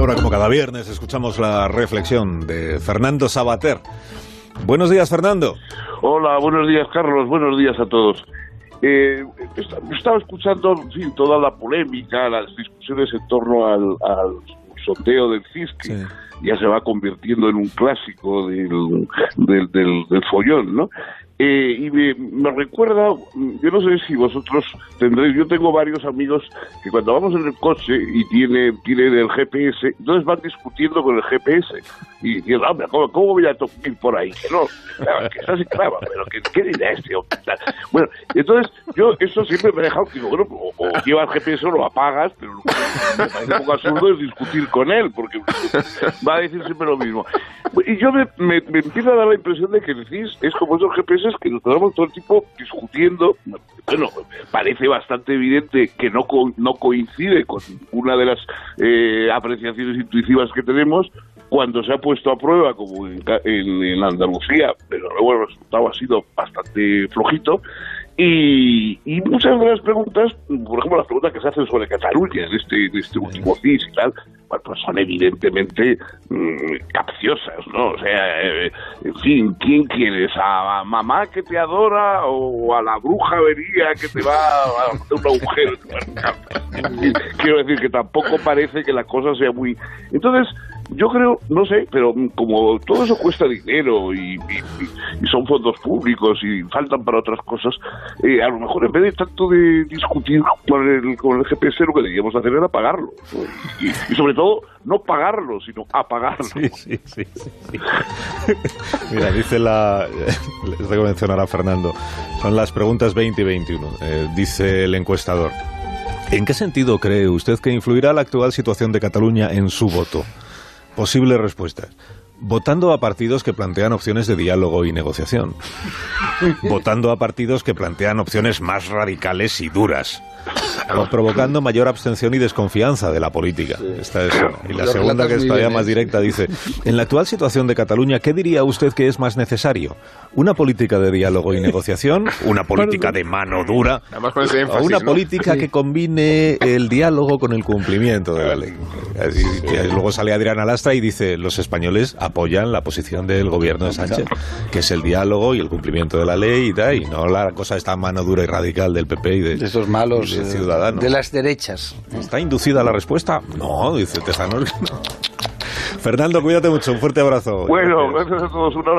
ahora, como cada viernes, escuchamos la reflexión de Fernando Sabater. Buenos días, Fernando. Hola, buenos días, Carlos. Buenos días a todos. Eh, estaba escuchando toda la polémica, las discusiones en torno al, al sondeo del CIS, que ya se va convirtiendo en un clásico del, del, del, del follón, ¿no? Eh, y me, recuerda, yo no sé si vosotros tendréis, yo tengo varios amigos que cuando vamos en el coche y tiene, tienen el GPS, entonces van discutiendo con el GPS y dicen, hombre, ¿cómo, voy a ir por ahí? Que no, que está sin clava, pero que, ¿qué dirá este? Bueno, entonces yo eso siempre me he dejado, digo, bueno, o, lleva el GPS o lo apagas, pero lo que me un poco absurdo es discutir con él, porque va a decir siempre lo mismo. Y yo me, me, me empiezo a dar la impresión de que CIS es como esos GPS que nos quedamos todo el tiempo discutiendo. Bueno, parece bastante evidente que no, no coincide con una de las eh, apreciaciones intuitivas que tenemos cuando se ha puesto a prueba, como en, en, Andalucía, pero luego el resultado ha sido bastante flojito. Y, y, muchas de las preguntas, por ejemplo, las preguntas que se hacen sobre Cataluña en este, en este último CIS y tal, bueno, pues son evidentemente mmm, capciosas, ¿no? O sea, eh, en fin, ¿quién quieres? ¿A mamá que te adora o a la bruja vería que te va a hacer un agujero? Quiero decir que tampoco parece que la cosa sea muy... Entonces, yo creo, no sé, pero como todo eso cuesta dinero y, son fondos públicos y faltan para otras cosas, eh, a lo mejor en vez de tanto de discutir con el, con el GPS, lo que deberíamos hacer era pagarlo. Y, sobre todo, no pagarlo, sino apagarlo. Sí, sí. sí. Mira, dice la. Les tengo que mencionar a Fernando. Son las preguntas 20 y 21. Eh, dice el encuestador. ¿En qué sentido cree usted que influirá la actual situación de Cataluña en su voto? Posibles respuestas. Votando a partidos que plantean opciones de diálogo y negociación. Votando a partidos que plantean opciones más radicales y duras. Provocando mayor abstención y desconfianza de la política. Esta es una. Y la segunda, que es todavía más directa, dice: En la actual situación de Cataluña, ¿qué diría usted que es más necesario? ¿Una política de diálogo y negociación? ¿Una política de mano dura? Énfasis, ¿O una ¿no? política que combine el diálogo con el cumplimiento de la ley? Y, y luego sale Adrián Alastra y dice: Los españoles apoyan la posición del gobierno de Sánchez, que es el diálogo y el cumplimiento de la ley y tal, y no la cosa esta mano dura y radical del PP y de, de esos malos de ciudadanos. de las derechas. ¿Está inducida la respuesta? No, dice Tejanor. Fernando, cuídate mucho, un fuerte abrazo. Bueno, gracias a todos, una hora.